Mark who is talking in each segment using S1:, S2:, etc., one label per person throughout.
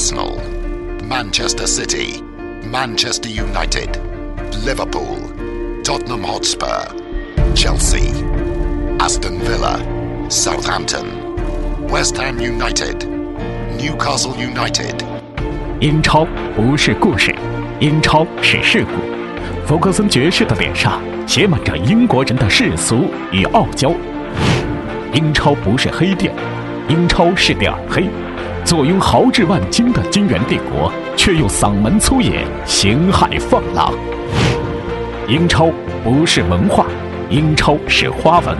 S1: Arsenal, Manchester City, Manchester United, Liverpool, Tottenham Hotspur, Chelsea, Aston Villa, Southampton, West Ham United, Newcastle United.
S2: 英超不是故事，英超是事故。弗格森爵士的脸上写满着英国人的世俗与傲娇。英超不是黑店，英超是点儿黑。坐拥豪掷万金的金元帝国，却又嗓门粗野、形骸放浪。英超不是文化，英超是花纹。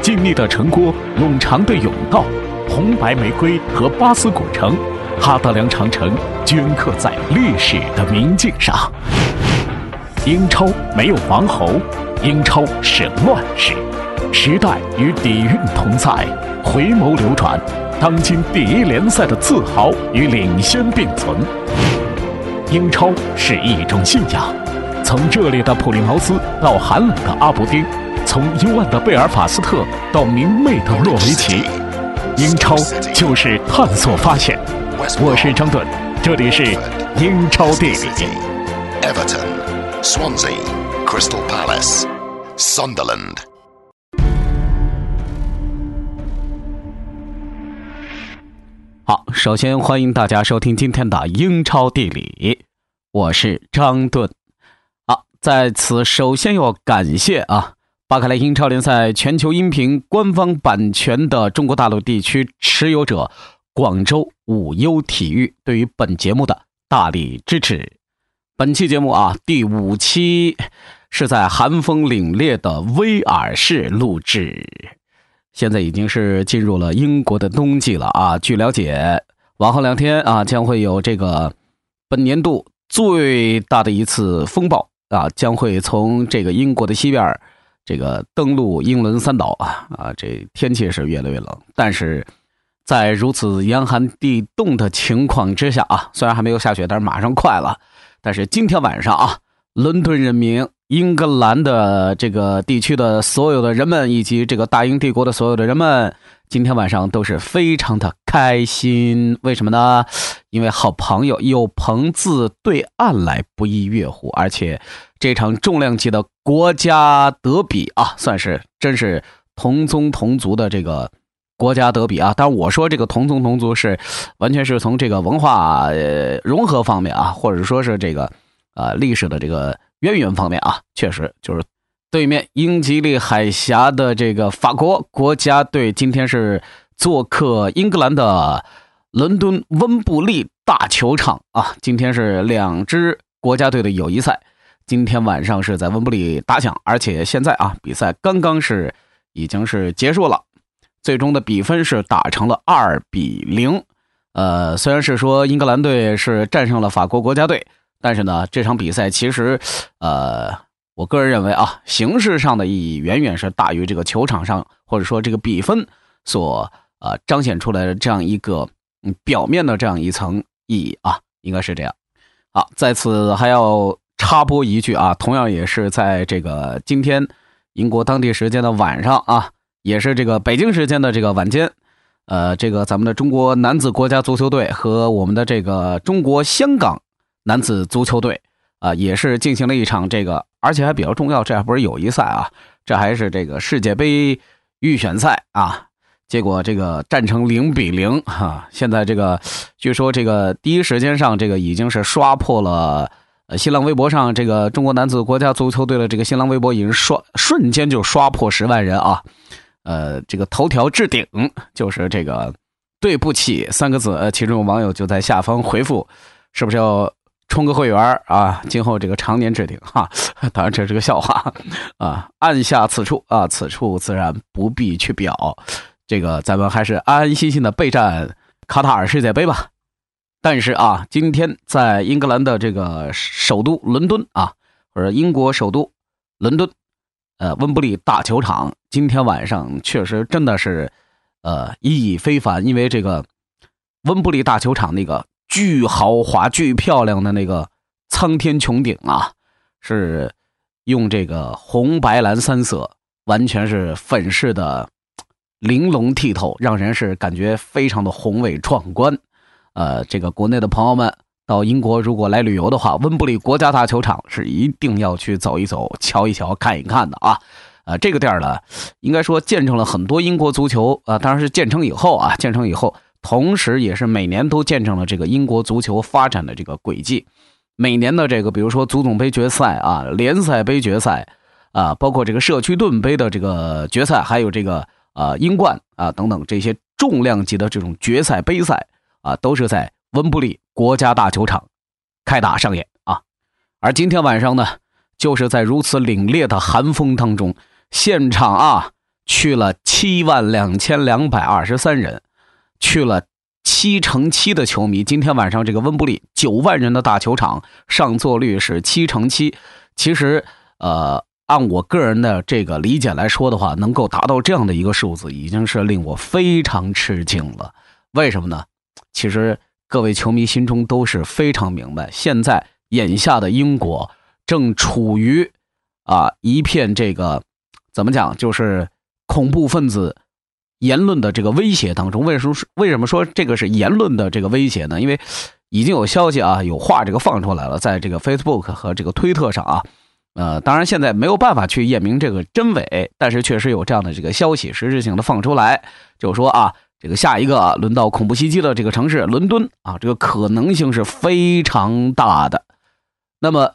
S2: 静谧的城郭，冗长的甬道，红白玫瑰和巴斯古城，哈德良长城镌刻在历史的明镜上。英超没有王侯，英超是乱世。时代与底蕴同在，回眸流转，当今第一联赛的自豪与领先并存。英超是一种信仰，从热烈的普利茅斯到寒冷的阿伯丁，从幽暗的贝尔法斯特到明媚的诺维奇，英超就是探索发现。我是张顿，这里是英超地理。
S1: Everton, Swansea, Crystal Palace, Sunderland.
S2: 好，首先欢迎大家收听今天的英超地理，我是张顿。好，在此首先要感谢啊，巴克莱英超联赛全球音频官方版权的中国大陆地区持有者广州五优体育对于本节目的大力支持。本期节目啊，第五期是在寒风凛冽的威尔士录制。现在已经是进入了英国的冬季了啊！据了解，往后两天啊，将会有这个本年度最大的一次风暴啊，将会从这个英国的西边这个登陆英伦三岛啊啊！这天气是越来越冷，但是在如此严寒地冻的情况之下啊，虽然还没有下雪，但是马上快了。但是今天晚上啊，伦敦人民。英格兰的这个地区的所有的人们，以及这个大英帝国的所有的人们，今天晚上都是非常的开心。为什么呢？因为好朋友有朋自对岸来，不亦乐乎。而且这场重量级的国家德比啊，算是真是同宗同族的这个国家德比啊。当然，我说这个同宗同族是完全是从这个文化呃融合方面啊，或者说是这个啊历史的这个。渊源方面啊，确实就是对面英吉利海峡的这个法国国家队，今天是做客英格兰的伦敦温布利大球场啊。今天是两支国家队的友谊赛，今天晚上是在温布利打响，而且现在啊，比赛刚刚是已经是结束了，最终的比分是打成了二比零。呃，虽然是说英格兰队是战胜了法国国家队。但是呢，这场比赛其实，呃，我个人认为啊，形式上的意义远远是大于这个球场上或者说这个比分所呃彰显出来的这样一个表面的这样一层意义啊，应该是这样。好，在此还要插播一句啊，同样也是在这个今天英国当地时间的晚上啊，也是这个北京时间的这个晚间，呃，这个咱们的中国男子国家足球队和我们的这个中国香港。男子足球队啊，也是进行了一场这个，而且还比较重要，这还不是友谊赛啊，这还是这个世界杯预选赛啊。结果这个战成零比零哈，现在这个据说这个第一时间上这个已经是刷破了，呃，新浪微博上这个中国男子国家足球队的这个新浪微博已经刷瞬间就刷破十万人啊，呃，这个头条置顶就是这个对不起三个字，其中有网友就在下方回复，是不是要？充个会员啊，今后这个常年置顶哈，当然这是个笑话 啊。按下此处啊，此处自然不必去表，这个咱们还是安安心心的备战卡塔尔世界杯吧。但是啊，今天在英格兰的这个首都伦敦啊，或者英国首都伦敦，呃，温布利大球场，今天晚上确实真的是呃意义非凡，因为这个温布利大球场那个。巨豪华、巨漂亮的那个苍天穹顶啊，是用这个红白蓝三色，完全是粉饰的玲珑剔透，让人是感觉非常的宏伟壮观呃，这个国内的朋友们到英国如果来旅游的话，温布利国家大球场是一定要去走一走、瞧一瞧、看一看的啊。呃，这个地儿呢，应该说见证了很多英国足球啊，当然是建成以后啊，建成以后，同时也是每年都见证了这个英国足球发展的这个轨迹。每年的这个，比如说足总杯决赛啊，联赛杯决赛啊，包括这个社区盾杯的这个决赛，还有这个呃英冠啊等等这些重量级的这种决赛杯赛啊，都是在温布利国家大球场开打上演啊。而今天晚上呢，就是在如此凛冽的寒风当中，现场啊去了七万两千两百二十三人，去了。七乘七的球迷，今天晚上这个温布利九万人的大球场上座率是七乘七。其实，呃，按我个人的这个理解来说的话，能够达到这样的一个数字，已经是令我非常吃惊了。为什么呢？其实各位球迷心中都是非常明白，现在眼下的英国正处于啊一片这个怎么讲，就是恐怖分子。言论的这个威胁当中，为什么为什么说这个是言论的这个威胁呢？因为已经有消息啊，有话这个放出来了，在这个 Facebook 和这个推特上啊，呃，当然现在没有办法去验明这个真伪，但是确实有这样的这个消息实质性的放出来，就说啊，这个下一个轮到恐怖袭击的这个城市伦敦啊，这个可能性是非常大的。那么。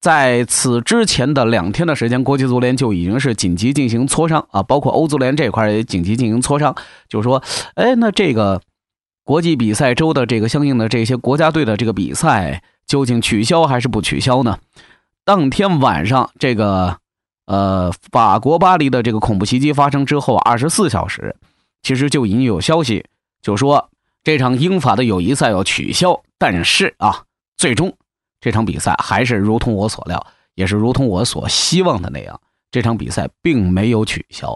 S2: 在此之前的两天的时间，国际足联就已经是紧急进行磋商啊，包括欧足联这块也紧急进行磋商，就是说，哎，那这个国际比赛周的这个相应的这些国家队的这个比赛，究竟取消还是不取消呢？当天晚上，这个呃，法国巴黎的这个恐怖袭击发生之后二十四小时，其实就已经有消息，就说这场英法的友谊赛要取消，但是啊，最终。这场比赛还是如同我所料，也是如同我所希望的那样，这场比赛并没有取消。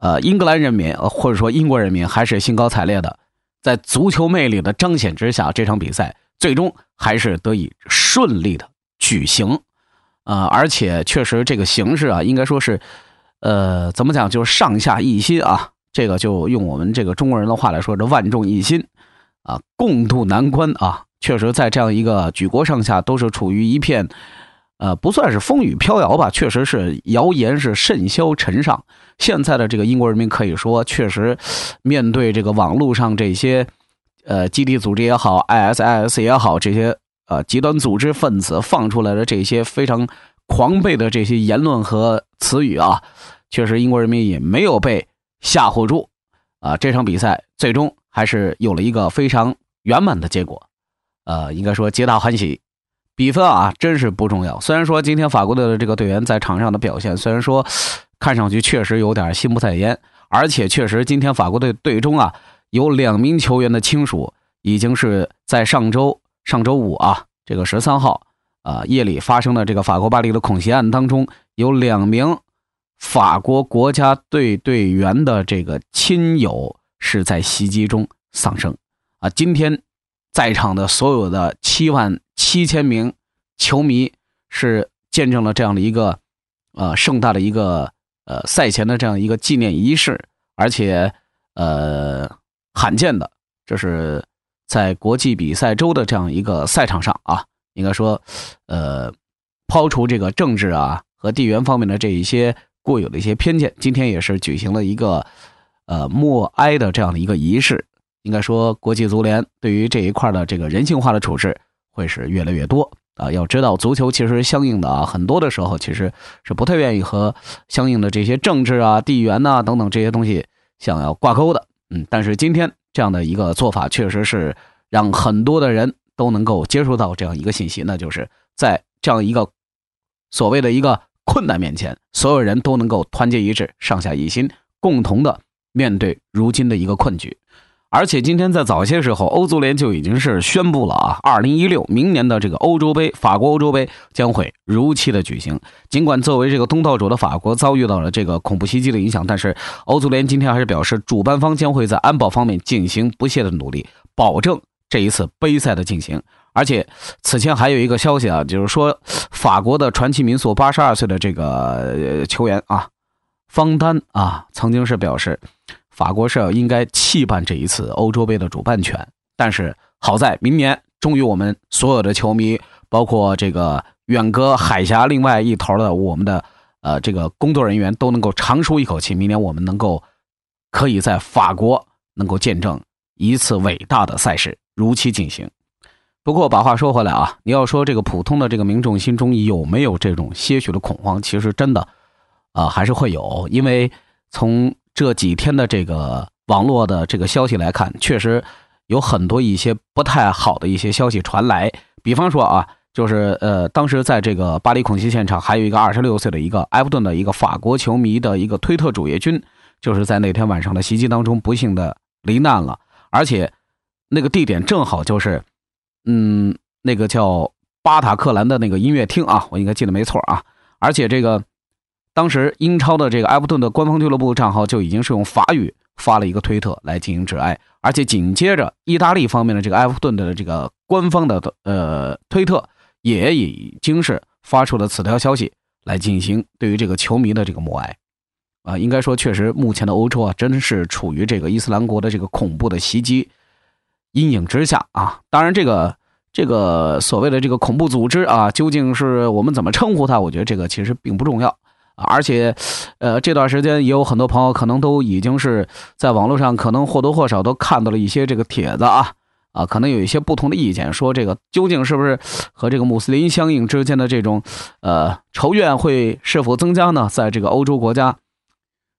S2: 呃，英格兰人民或者说英国人民还是兴高采烈的，在足球魅力的彰显之下，这场比赛最终还是得以顺利的举行。呃，而且确实这个形式啊，应该说是，呃，怎么讲，就是上下一心啊。这个就用我们这个中国人的话来说，这万众一心啊，共度难关啊。确实，在这样一个举国上下都是处于一片，呃，不算是风雨飘摇吧，确实是谣言是甚嚣尘上。现在的这个英国人民可以说，确实面对这个网络上这些，呃，基地组织也好，ISIS 也好，这些呃极端组织分子放出来的这些非常狂悖的这些言论和词语啊，确实英国人民也没有被吓唬住啊。这场比赛最终还是有了一个非常圆满的结果。呃，应该说皆大欢喜，比分啊真是不重要。虽然说今天法国队的这个队员在场上的表现，虽然说看上去确实有点心不在焉，而且确实今天法国队队中啊有两名球员的亲属已经是在上周上周五啊这个十三号啊夜里发生的这个法国巴黎的恐袭案当中，有两名法国国家队队员的这个亲友是在袭击中丧生啊，今天。在场的所有的七万七千名球迷是见证了这样的一个呃盛大的一个呃赛前的这样一个纪念仪式，而且呃罕见的，这是在国际比赛周的这样一个赛场上啊，应该说呃抛除这个政治啊和地缘方面的这一些固有的一些偏见，今天也是举行了一个呃默哀的这样的一个仪式。应该说，国际足联对于这一块的这个人性化的处置会是越来越多啊。要知道，足球其实相应的啊，很多的时候其实是不太愿意和相应的这些政治啊、地缘呐等等这些东西想要挂钩的。嗯，但是今天这样的一个做法，确实是让很多的人都能够接触到这样一个信息，那就是在这样一个所谓的一个困难面前，所有人都能够团结一致、上下一心，共同的面对如今的一个困局。而且今天在早些时候，欧足联就已经是宣布了啊，二零一六明年的这个欧洲杯，法国欧洲杯将会如期的举行。尽管作为这个东道主的法国遭遇到了这个恐怖袭击的影响，但是欧足联今天还是表示，主办方将会在安保方面进行不懈的努力，保证这一次杯赛的进行。而且此前还有一个消息啊，就是说法国的传奇民宿八十二岁的这个球员啊，方丹啊，曾经是表示。法国是要应该弃办这一次欧洲杯的主办权，但是好在明年终于我们所有的球迷，包括这个远隔海峡另外一头的我们的呃这个工作人员都能够长舒一口气，明年我们能够可以在法国能够见证一次伟大的赛事如期进行。不过把话说回来啊，你要说这个普通的这个民众心中有没有这种些许的恐慌？其实真的，啊还是会有，因为从这几天的这个网络的这个消息来看，确实有很多一些不太好的一些消息传来。比方说啊，就是呃，当时在这个巴黎恐袭现场，还有一个二十六岁的一个埃弗顿的一个法国球迷的一个推特主页君，就是在那天晚上的袭击当中不幸的罹难了，而且那个地点正好就是。嗯，那个叫巴塔克兰的那个音乐厅啊，我应该记得没错啊。而且这个当时英超的这个埃弗顿的官方俱乐部账号就已经是用法语发了一个推特来进行致哀，而且紧接着意大利方面的这个埃弗顿的这个官方的呃推特也已经是发出了此条消息来进行对于这个球迷的这个默哀啊。应该说，确实目前的欧洲啊，真是处于这个伊斯兰国的这个恐怖的袭击。阴影之下啊，当然这个这个所谓的这个恐怖组织啊，究竟是我们怎么称呼它？我觉得这个其实并不重要而且，呃，这段时间也有很多朋友可能都已经是在网络上可能或多或少都看到了一些这个帖子啊啊，可能有一些不同的意见，说这个究竟是不是和这个穆斯林相应之间的这种呃仇怨会是否增加呢？在这个欧洲国家，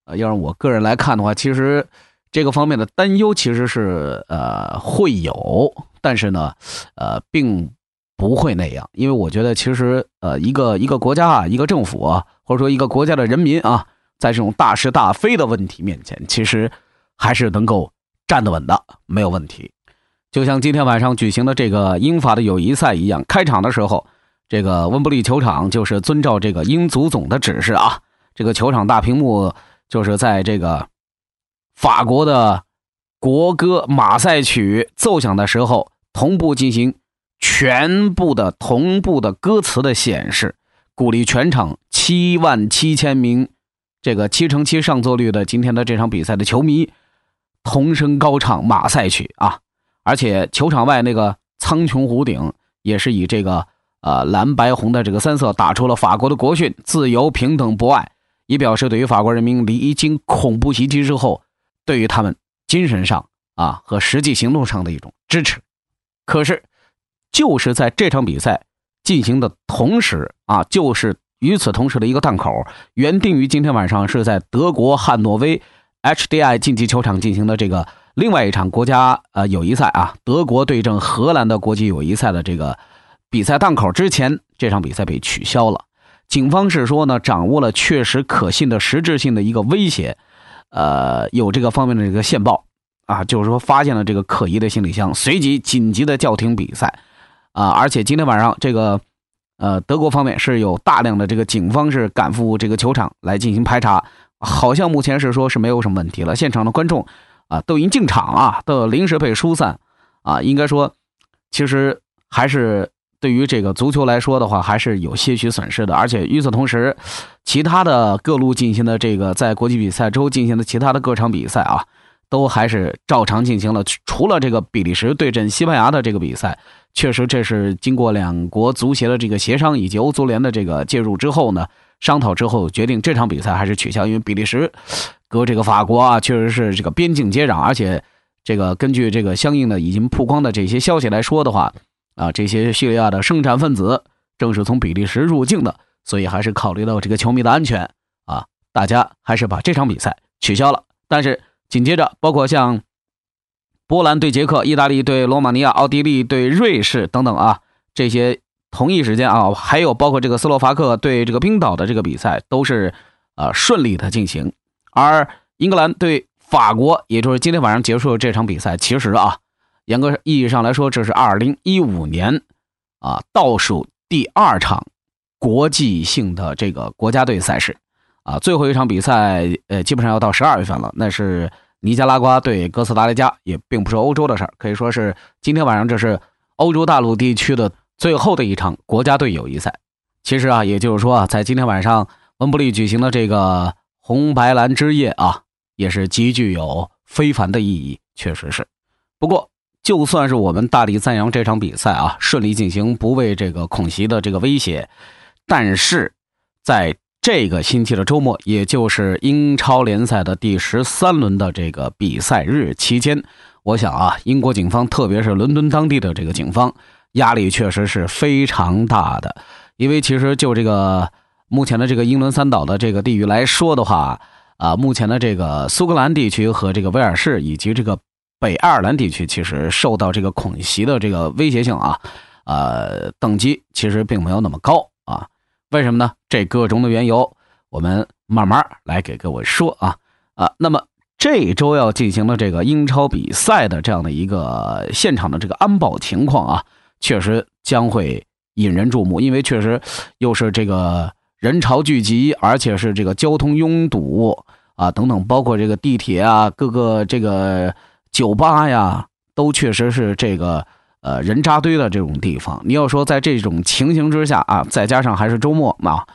S2: 呃，要让我个人来看的话，其实。这个方面的担忧其实是呃会有，但是呢，呃，并不会那样，因为我觉得其实呃一个一个国家啊，一个政府啊，或者说一个国家的人民啊，在这种大是大非的问题面前，其实还是能够站得稳的，没有问题。就像今天晚上举行的这个英法的友谊赛一样，开场的时候，这个温布利球场就是遵照这个英足总的指示啊，这个球场大屏幕就是在这个。法国的国歌马赛曲奏响的时候，同步进行全部的同步的歌词的显示，鼓励全场七万七千名这个七乘七上座率的今天的这场比赛的球迷同声高唱马赛曲啊！而且球场外那个苍穹湖顶也是以这个呃蓝白红的这个三色打出了法国的国训“自由、平等、博爱”，以表示对于法国人民历经恐怖袭击之后。对于他们精神上啊和实际行动上的一种支持，可是就是在这场比赛进行的同时啊，就是与此同时的一个档口，原定于今天晚上是在德国汉诺威 HDI 竞技球场进行的这个另外一场国家呃友谊赛啊，德国对阵荷兰的国际友谊赛的这个比赛档口之前，这场比赛被取消了。警方是说呢，掌握了确实可信的实质性的一个威胁。呃，有这个方面的这个线报啊，就是说发现了这个可疑的行李箱，随即紧急的叫停比赛啊！而且今天晚上这个呃，德国方面是有大量的这个警方是赶赴这个球场来进行排查，好像目前是说是没有什么问题了。现场的观众啊都已经进场啊，都临时被疏散啊，应该说其实还是。对于这个足球来说的话，还是有些许损失的。而且与此同时，其他的各路进行的这个在国际比赛周进行的其他的各场比赛啊，都还是照常进行了。除了这个比利时对阵西班牙的这个比赛，确实这是经过两国足协的这个协商以及欧足联的这个介入之后呢，商讨之后决定这场比赛还是取消，因为比利时和这个法国啊，确实是这个边境接壤，而且这个根据这个相应的已经曝光的这些消息来说的话。啊，这些叙利亚的生产分子正是从比利时入境的，所以还是考虑到这个球迷的安全啊，大家还是把这场比赛取消了。但是紧接着，包括像波兰对捷克、意大利对罗马尼亚、奥地利对瑞士等等啊，这些同一时间啊，还有包括这个斯洛伐克对这个冰岛的这个比赛都是啊顺利的进行。而英格兰对法国，也就是今天晚上结束这场比赛，其实啊。严格意义上来说，这是二零一五年啊倒数第二场国际性的这个国家队赛事啊，最后一场比赛呃，基本上要到十二月份了。那是尼加拉瓜对哥斯达黎加，也并不是欧洲的事儿，可以说是今天晚上这是欧洲大陆地区的最后的一场国家队友谊赛。其实啊，也就是说啊，在今天晚上温布利举行的这个红白蓝之夜啊，也是极具有非凡的意义，确实是。不过。就算是我们大力赞扬这场比赛啊顺利进行，不为这个恐袭的这个威胁，但是在这个星期的周末，也就是英超联赛的第十三轮的这个比赛日期间，我想啊，英国警方，特别是伦敦当地的这个警方，压力确实是非常大的，因为其实就这个目前的这个英伦三岛的这个地域来说的话，啊，目前的这个苏格兰地区和这个威尔士以及这个。北爱尔兰地区其实受到这个恐袭的这个威胁性啊，呃，等级其实并没有那么高。为什么呢？这各中的缘由，我们慢慢来给各位说啊啊。那么这周要进行的这个英超比赛的这样的一个现场的这个安保情况啊，确实将会引人注目，因为确实又是这个人潮聚集，而且是这个交通拥堵啊等等，包括这个地铁啊，各个这个。酒吧呀，都确实是这个呃人扎堆的这种地方。你要说在这种情形之下啊，再加上还是周末嘛，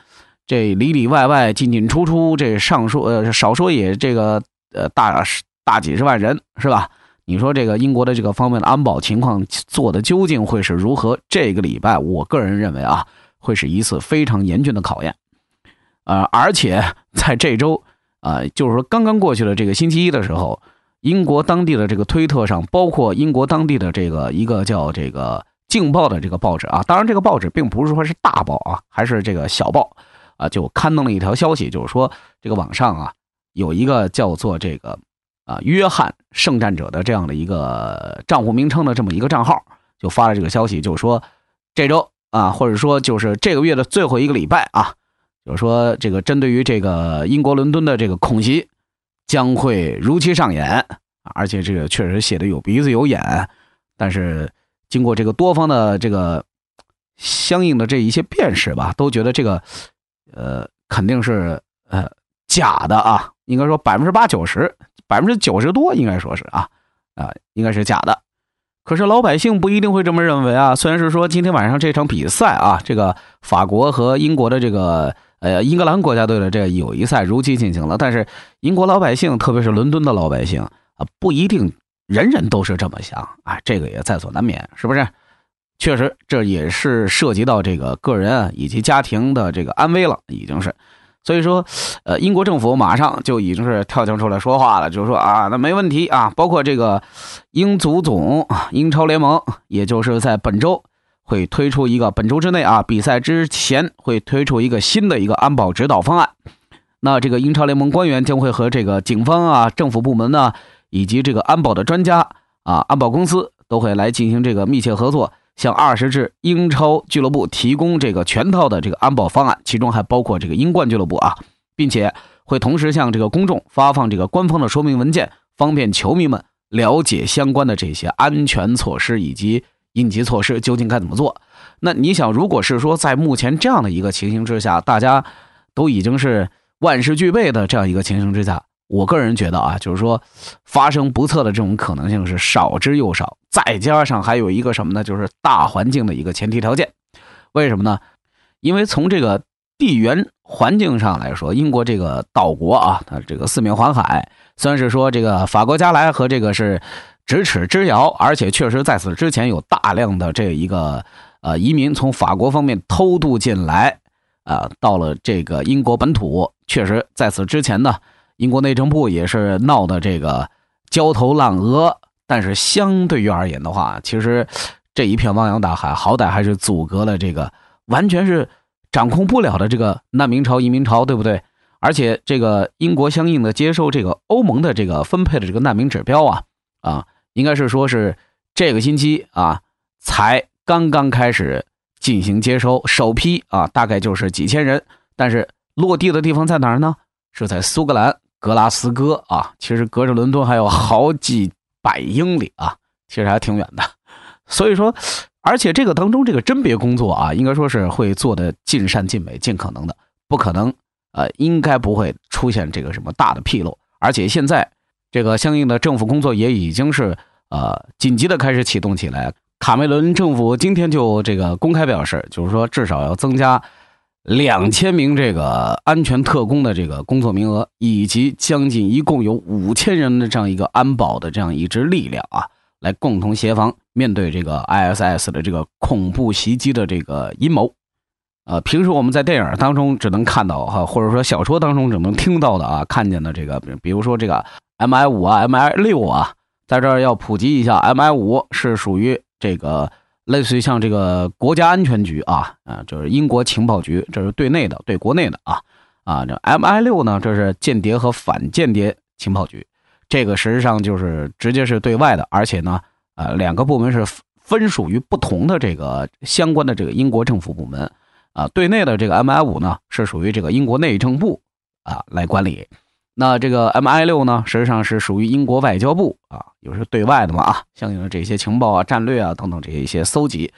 S2: 这里里外外进进出出，这上说呃少说也这个呃大大几十万人是吧？你说这个英国的这个方面的安保情况做的究竟会是如何？这个礼拜，我个人认为啊，会是一次非常严峻的考验。呃，而且在这周啊，就是说刚刚过去的这个星期一的时候。英国当地的这个推特上，包括英国当地的这个一个叫这个《镜报》的这个报纸啊，当然这个报纸并不是说是大报啊，还是这个小报啊，就刊登了一条消息，就是说这个网上啊有一个叫做这个啊约翰圣战者的这样的一个账户名称的这么一个账号，就发了这个消息，就是说这周啊，或者说就是这个月的最后一个礼拜啊，就是说这个针对于这个英国伦敦的这个恐袭。将会如期上演，而且这个确实写的有鼻子有眼，但是经过这个多方的这个相应的这一些辨识吧，都觉得这个呃肯定是呃假的啊，应该说百分之八九十，百分之九十多应该说是啊啊应该是假的。可是老百姓不一定会这么认为啊，虽然是说今天晚上这场比赛啊，这个法国和英国的这个。呃，英格兰国家队的这个友谊赛如期进行了，但是英国老百姓，特别是伦敦的老百姓啊，不一定人人都是这么想啊，这个也在所难免，是不是？确实，这也是涉及到这个个人啊以及家庭的这个安危了，已经是。所以说，呃，英国政府马上就已经是跳墙出来说话了，就是说啊，那没问题啊，包括这个英足总、英超联盟，也就是在本周。会推出一个本周之内啊，比赛之前会推出一个新的一个安保指导方案。那这个英超联盟官员将会和这个警方啊、政府部门呢，以及这个安保的专家啊、安保公司都会来进行这个密切合作，向二十支英超俱乐部提供这个全套的这个安保方案，其中还包括这个英冠俱乐部啊，并且会同时向这个公众发放这个官方的说明文件，方便球迷们了解相关的这些安全措施以及。应急措施究竟该怎么做？那你想，如果是说在目前这样的一个情形之下，大家都已经是万事俱备的这样一个情形之下，我个人觉得啊，就是说发生不测的这种可能性是少之又少。再加上还有一个什么呢？就是大环境的一个前提条件。为什么呢？因为从这个地缘环境上来说，英国这个岛国啊，它这个四面环海，虽然是说这个法国加莱和这个是。咫尺之遥，而且确实在此之前有大量的这一个呃移民从法国方面偷渡进来，啊，到了这个英国本土。确实在此之前呢，英国内政部也是闹的这个焦头烂额。但是相对于而言的话，其实这一片汪洋大海，好歹还是阻隔了这个完全是掌控不了的这个难民潮、移民潮，对不对？而且这个英国相应的接受这个欧盟的这个分配的这个难民指标啊啊。应该是说，是这个星期啊，才刚刚开始进行接收首批啊，大概就是几千人。但是落地的地方在哪儿呢？是在苏格兰格拉斯哥啊，其实隔着伦敦还有好几百英里啊，其实还挺远的。所以说，而且这个当中这个甄别工作啊，应该说是会做的尽善尽美，尽可能的，不可能呃，应该不会出现这个什么大的纰漏。而且现在。这个相应的政府工作也已经是呃紧急的开始启动起来。卡梅伦政府今天就这个公开表示，就是说至少要增加两千名这个安全特工的这个工作名额，以及将近一共有五千人的这样一个安保的这样一支力量啊，来共同协防面对这个 ISS 的这个恐怖袭击的这个阴谋。呃，平时我们在电影当中只能看到哈，或者说小说当中只能听到的啊，看见的这个，比如说这个 MI 五啊，MI 六啊，在这儿要普及一下，MI 五是属于这个类似于像这个国家安全局啊，啊，就是英国情报局，这是对内的，对国内的啊，啊，这 MI 六呢，这是间谍和反间谍情报局，这个实际上就是直接是对外的，而且呢，呃，两个部门是分属于不同的这个相关的这个英国政府部门。啊，对内的这个 MI 五呢，是属于这个英国内政部啊来管理。那这个 MI 六呢，实际上是属于英国外交部啊，又是对外的嘛啊，相应的这些情报啊、战略啊等等这些一些搜集。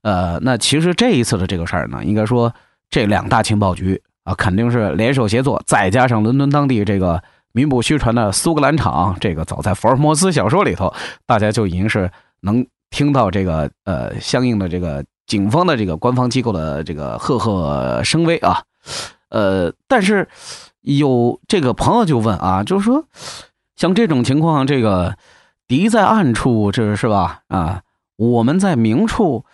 S2: 呃，那其实这一次的这个事儿呢，应该说这两大情报局啊，肯定是联手协作，再加上伦敦当地这个名不虚传的苏格兰场，这个早在福尔摩斯小说里头，大家就已经是能听到这个呃相应的这个。警方的这个官方机构的这个赫赫声威啊，呃，但是有这个朋友就问啊，就是说，像这种情况，这个敌在暗处，这是吧？啊，我们在明处，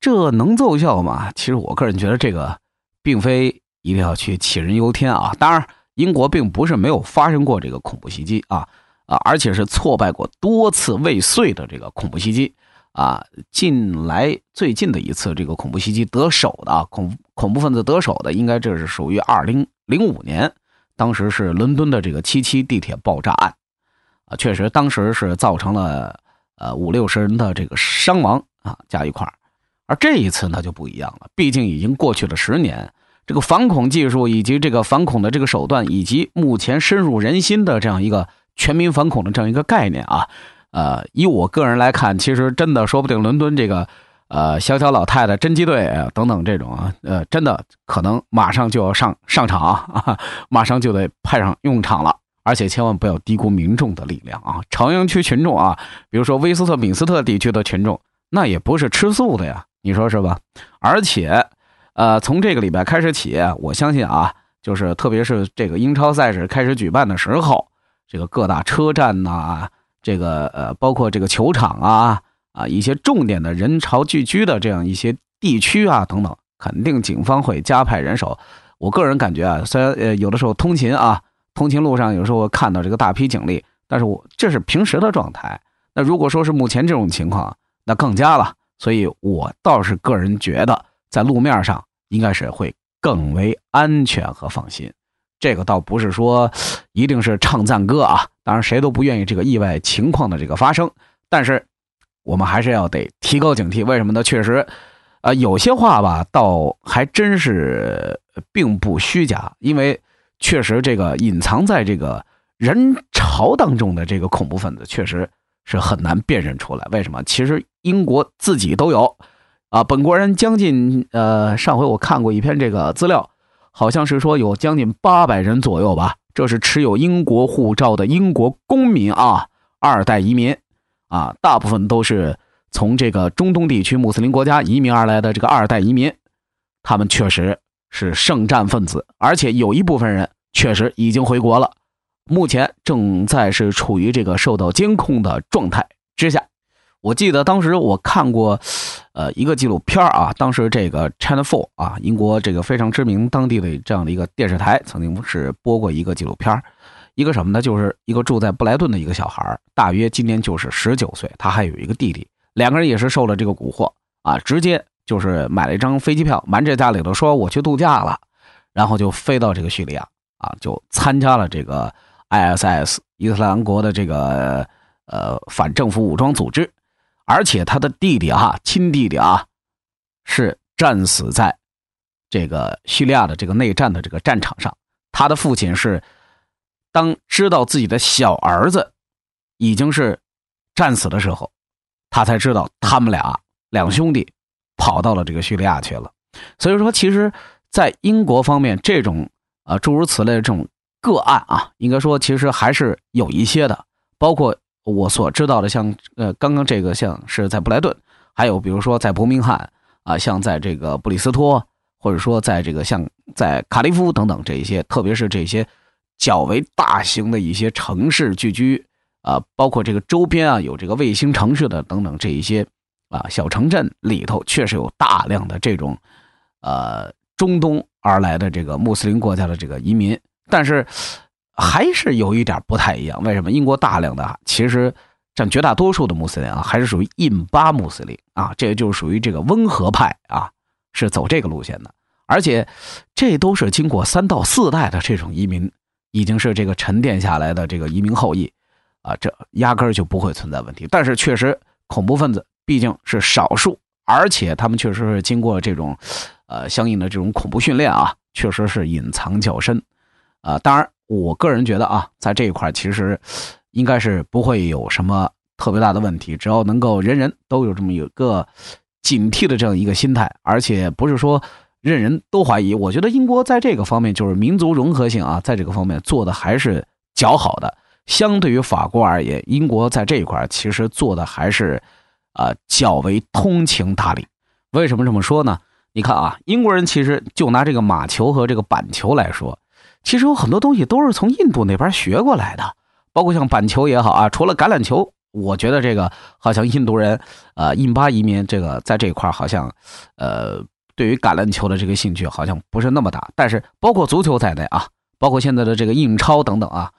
S2: 这能奏效吗？其实我个人觉得这个并非一定要去杞人忧天啊。当然，英国并不是没有发生过这个恐怖袭击啊啊，而且是挫败过多次未遂的这个恐怖袭击。啊，近来最近的一次这个恐怖袭击得手的啊，恐恐怖分子得手的，应该这是属于二零零五年，当时是伦敦的这个七七地铁爆炸案，啊，确实当时是造成了呃五六十人的这个伤亡啊，加一块而这一次呢就不一样了，毕竟已经过去了十年，这个反恐技术以及这个反恐的这个手段，以及目前深入人心的这样一个全民反恐的这样一个概念啊。呃，以我个人来看，其实真的说不定伦敦这个，呃，小小老太太侦缉队等等这种啊，呃，真的可能马上就要上上场啊，马上就得派上用场了。而且千万不要低估民众的力量啊！朝阳区群众啊，比如说威斯特敏斯特地区的群众，那也不是吃素的呀，你说是吧？而且，呃，从这个礼拜开始起，我相信啊，就是特别是这个英超赛事开始举办的时候，这个各大车站呐。这个呃，包括这个球场啊啊，一些重点的人潮聚居的这样一些地区啊等等，肯定警方会加派人手。我个人感觉啊，虽然呃有的时候通勤啊，通勤路上有时候看到这个大批警力，但是我这是平时的状态。那如果说是目前这种情况，那更加了。所以我倒是个人觉得，在路面上应该是会更为安全和放心。这个倒不是说一定是唱赞歌啊。当然，谁都不愿意这个意外情况的这个发生，但是我们还是要得提高警惕。为什么呢？确实，呃，有些话吧，倒还真是并不虚假，因为确实这个隐藏在这个人潮当中的这个恐怖分子，确实是很难辨认出来。为什么？其实英国自己都有啊，本国人将近呃，上回我看过一篇这个资料，好像是说有将近八百人左右吧。这是持有英国护照的英国公民啊，二代移民啊，大部分都是从这个中东地区穆斯林国家移民而来的这个二代移民，他们确实是圣战分子，而且有一部分人确实已经回国了，目前正在是处于这个受到监控的状态之下。我记得当时我看过，呃，一个纪录片啊，当时这个 Channel Four 啊，英国这个非常知名当地的这样的一个电视台，曾经是播过一个纪录片一个什么呢？就是一个住在布莱顿的一个小孩大约今年就是十九岁，他还有一个弟弟，两个人也是受了这个蛊惑啊，直接就是买了一张飞机票，瞒着家里头说我去度假了，然后就飞到这个叙利亚啊，就参加了这个 ISS 伊斯兰国的这个呃反政府武装组织。而且他的弟弟啊，亲弟弟啊，是战死在这个叙利亚的这个内战的这个战场上。他的父亲是当知道自己的小儿子已经是战死的时候，他才知道他们俩两兄弟跑到了这个叙利亚去了。所以说，其实，在英国方面，这种啊诸如此类的这种个案啊，应该说其实还是有一些的，包括。我所知道的，像呃，刚刚这个像是在布莱顿，还有比如说在伯明翰啊，像在这个布里斯托，或者说在这个像在卡利夫等等这一些，特别是这些较为大型的一些城市聚居啊，包括这个周边啊有这个卫星城市的等等这一些啊小城镇里头，确实有大量的这种呃中东而来的这个穆斯林国家的这个移民，但是还是有一点不太一样。为什么？英国大量的其实占绝大多数的穆斯林啊，还是属于印巴穆斯林啊，这个就是属于这个温和派啊，是走这个路线的。而且，这都是经过三到四代的这种移民，已经是这个沉淀下来的这个移民后裔，啊，这压根儿就不会存在问题。但是，确实恐怖分子毕竟是少数，而且他们确实是经过这种，呃，相应的这种恐怖训练啊，确实是隐藏较深，啊，当然，我个人觉得啊，在这一块其实应该是不会有什么特别大的问题，只要能够人人都有这么一个警惕的这样一个心态，而且不是说。任人都怀疑，我觉得英国在这个方面就是民族融合性啊，在这个方面做的还是较好的。相对于法国而言，英国在这一块其实做的还是，啊较为通情达理。为什么这么说呢？你看啊，英国人其实就拿这个马球和这个板球来说，其实有很多东西都是从印度那边学过来的，包括像板球也好啊，除了橄榄球，我觉得这个好像印度人，呃，印巴移民这个在这一块好像，呃。对于橄榄球的这个兴趣好像不是那么大，但是包括足球在内啊，包括现在的这个英超等等啊，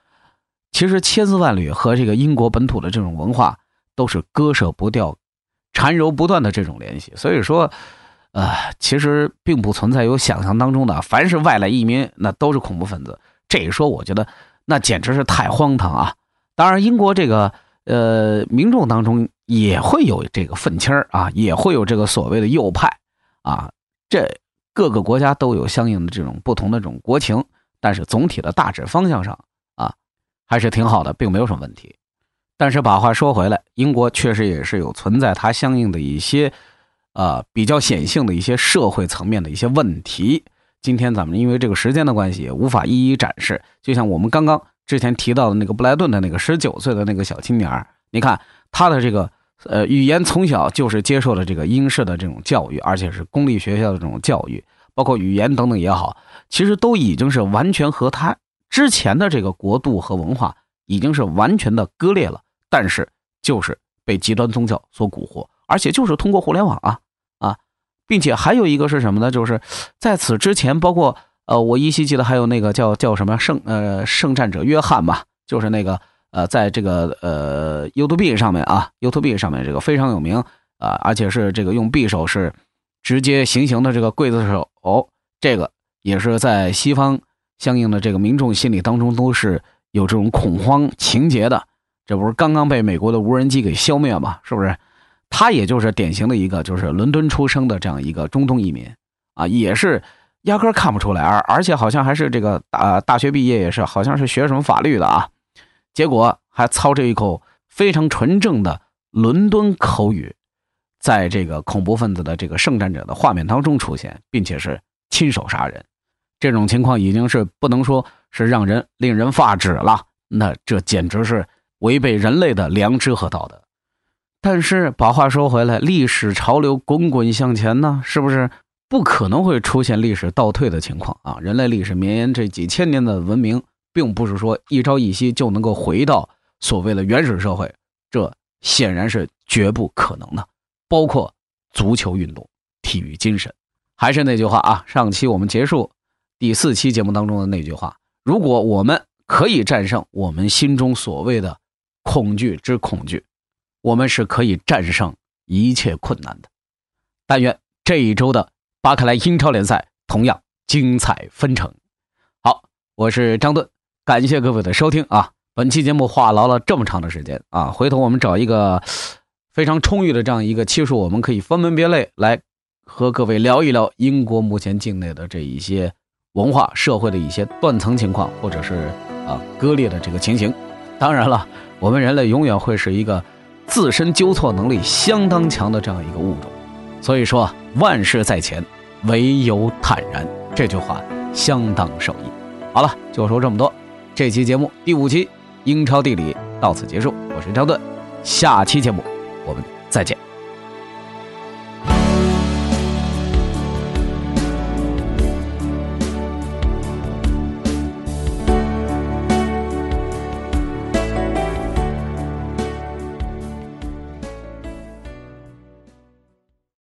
S2: 其实千丝万缕和这个英国本土的这种文化都是割舍不掉、缠柔不断的这种联系。所以说，呃，其实并不存在有想象当中的凡是外来移民那都是恐怖分子。这一说，我觉得那简直是太荒唐啊！当然，英国这个呃民众当中也会有这个愤青啊，也会有这个所谓的右派啊。这各个国家都有相应的这种不同的这种国情，但是总体的大致方向上啊，还是挺好的，并没有什么问题。但是把话说回来，英国确实也是有存在它相应的一些，呃，比较显性的一些社会层面的一些问题。今天咱们因为这个时间的关系，也无法一一展示。就像我们刚刚之前提到的那个布莱顿的那个十九岁的那个小青年你看他的这个。呃，语言从小就是接受了这个英式的这种教育，而且是公立学校的这种教育，包括语言等等也好，其实都已经是完全和他之前的这个国度和文化已经是完全的割裂了。但是就是被极端宗教所蛊惑，而且就是通过互联网啊啊，并且还有一个是什么呢？就是在此之前，包括呃，我依稀记得还有那个叫叫什么圣呃圣战者约翰嘛，就是那个。呃，在这个呃 YouTube 上面啊，YouTube 上面这个非常有名啊，而且是这个用匕首是直接行刑的这个刽子手，哦，这个也是在西方相应的这个民众心理当中都是有这种恐慌情节的。这不是刚刚被美国的无人机给消灭吗？是不是？他也就是典型的一个就是伦敦出生的这样一个中东移民啊，也是压根看不出来，而而且好像还是这个大大学毕业也是好像是学什么法律的啊。结果还操着一口非常纯正的伦敦口语，在这个恐怖分子的这个圣战者的画面当中出现，并且是亲手杀人，这种情况已经是不能说是让人令人发指了，那这简直是违背人类的良知和道德。但是把话说回来，历史潮流滚滚向前呢，是不是不可能会出现历史倒退的情况啊？人类历史绵延这几千年的文明。并不是说一朝一夕就能够回到所谓的原始社会，这显然是绝不可能的。包括足球运动、体育精神，还是那句话啊，上期我们结束第四期节目当中的那句话：如果我们可以战胜我们心中所谓的恐惧之恐惧，我们是可以战胜一切困难的。但愿这一周的巴克莱英超联赛同样精彩纷呈。好，我是张盾。感谢各位的收听啊！本期节目话痨了这么长的时间啊，回头我们找一个非常充裕的这样一个期数，我们可以分门别类来和各位聊一聊英国目前境内的这一些文化社会的一些断层情况，或者是啊割裂的这个情形。当然了，我们人类永远会是一个自身纠错能力相当强的这样一个物种，所以说万事在前，唯有坦然。这句话相当受益。好了，就说这么多。这期节目第五期英超地理到此结束，我是张盾，下期节目我们再见。